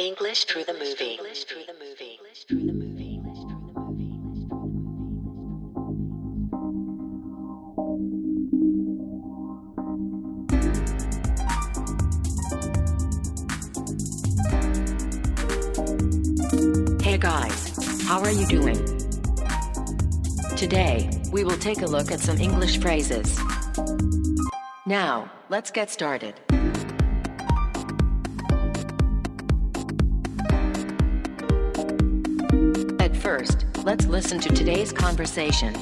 English through the movie. English through the movie. English through the movie. Hey guys, how are you doing? Today, we will take a look at some English phrases. Now, let's get started. First, let's listen to today's conversation.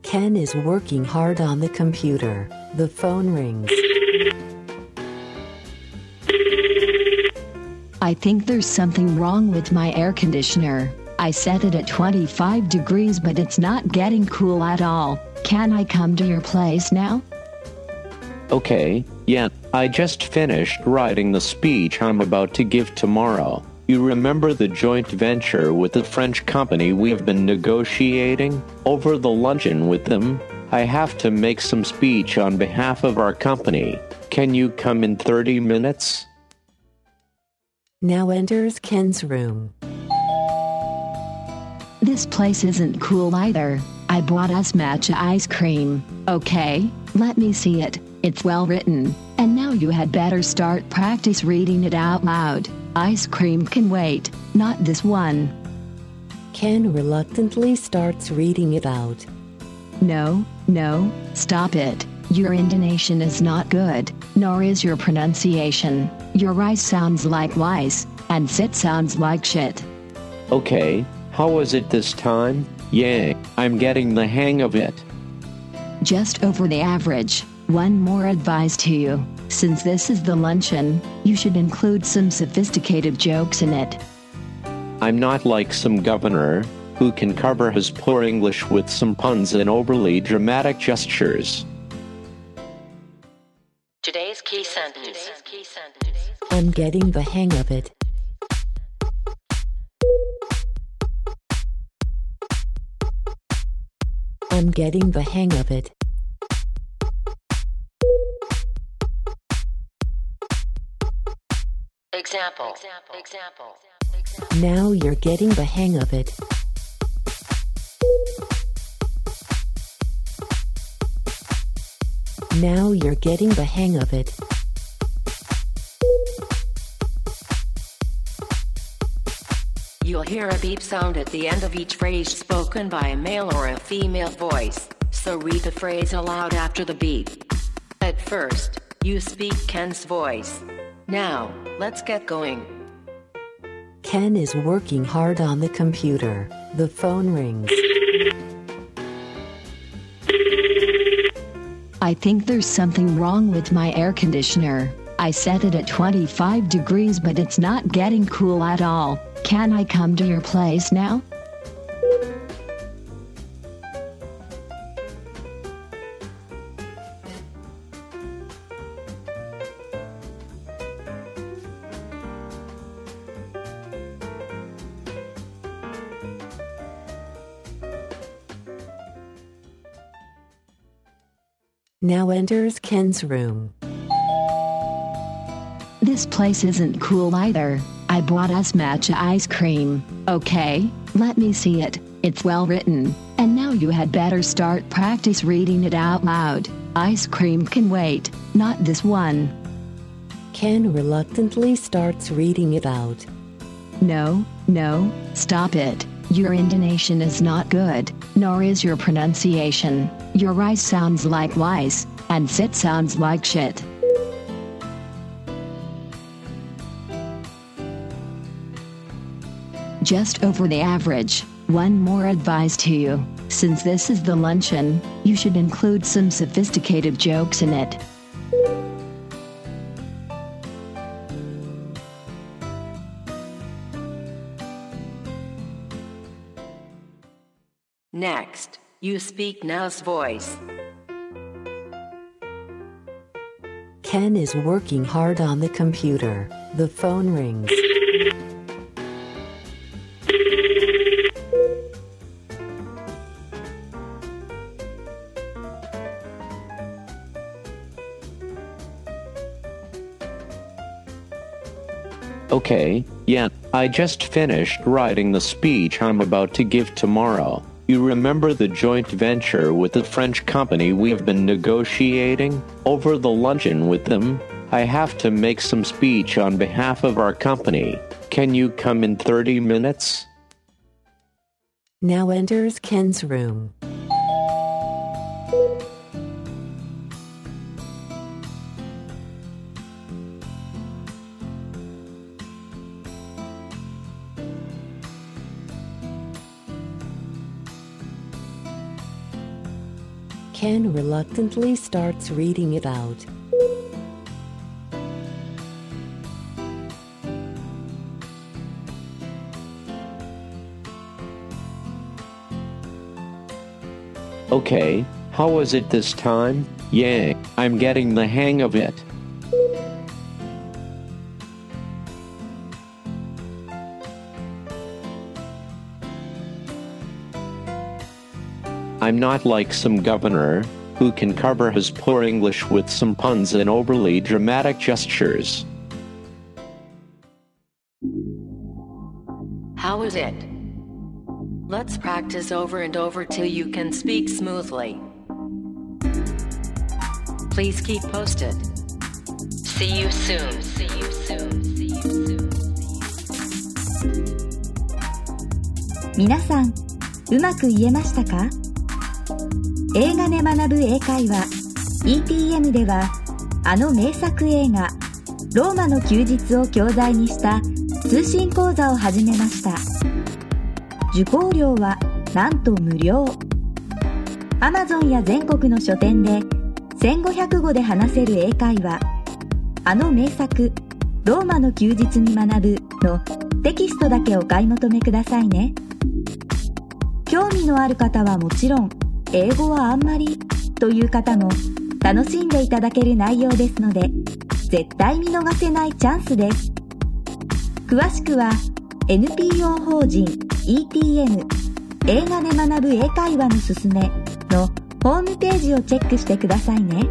Ken is working hard on the computer. The phone rings. I think there's something wrong with my air conditioner. I set it at 25 degrees, but it's not getting cool at all. Can I come to your place now? Okay, yeah, I just finished writing the speech I'm about to give tomorrow. You remember the joint venture with the French company we've been negotiating? Over the luncheon with them, I have to make some speech on behalf of our company. Can you come in 30 minutes? Nao enters Ken's room. This place isn't cool either. I bought us matcha ice cream. Okay, let me see it. It's well written. And now you had better start practice reading it out loud. Ice cream can wait, not this one. Ken reluctantly starts reading it out. No, no, stop it. Your intonation is not good, nor is your pronunciation. Your rice sounds like lice, and sit sounds like shit. Okay, how was it this time? Yay, I'm getting the hang of it. Just over the average. One more advice to you. Since this is the luncheon, you should include some sophisticated jokes in it. I'm not like some governor who can cover his poor English with some puns and overly dramatic gestures. Today's key sentence. I'm getting the hang of it. I'm getting the hang of it. Example. Example. Now you're getting the hang of it. Now you're getting the hang of it. You'll hear a beep sound at the end of each phrase spoken by a male or a female voice, so read the phrase aloud after the beep. At first, you speak Ken's voice. Now, let's get going. Ken is working hard on the computer. The phone rings. I think there's something wrong with my air conditioner. I set it at 25 degrees, but it's not getting cool at all. Can I come to your place now? Nao enters Ken's room. This place isn't cool either. I bought us matcha ice cream. Okay, let me see it. It's well written. And now you had better start practice reading it out loud. Ice cream can wait, not this one. Ken reluctantly starts reading it out. No, no, stop it. Your intonation is not good, nor is your pronunciation. Your rice sounds like lice, and sit sounds like shit. Just over the average. One more advice to you. Since this is the luncheon, you should include some sophisticated jokes in it. Next, you speak Nao's voice. Ken is working hard on the computer. The phone rings. Okay, yeah, I just finished writing the speech I'm about to give tomorrow. You remember the joint venture with the French company we've been negotiating? Over the luncheon with them, I have to make some speech on behalf of our company. Can you come in 30 minutes? Nao enters Ken's room. Ken reluctantly starts reading it out. Okay, how was it this time? Yay, I'm getting the hang of it. I'm not like some governor who can cover his poor English with some puns and overly dramatic gestures. How was it? Let's practice over and over till you can speak smoothly. Please keep posted. See you soon. See you soon. See you soon. 皆さん、うまく言えましたか 映画で学ぶ英会話 ETM ではあの名作映画「ローマの休日」を教材にした通信講座を始めました。受講料はなんと無料。Amazon や全国の書店で1500語で話せる英会話。あの名作「ローマの休日に学ぶ」のテキストだけお買い求めくださいね。興味のある方はもちろん英語はあんまりという方も楽しんでいただける内容ですので絶対見逃せないチャンスです。詳しくは NPO 法人 ETM 映画で学ぶ英会話のすすめのホームページをチェックしてくださいね。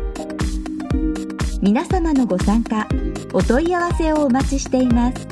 皆様のご参加お問い合わせをお待ちしています。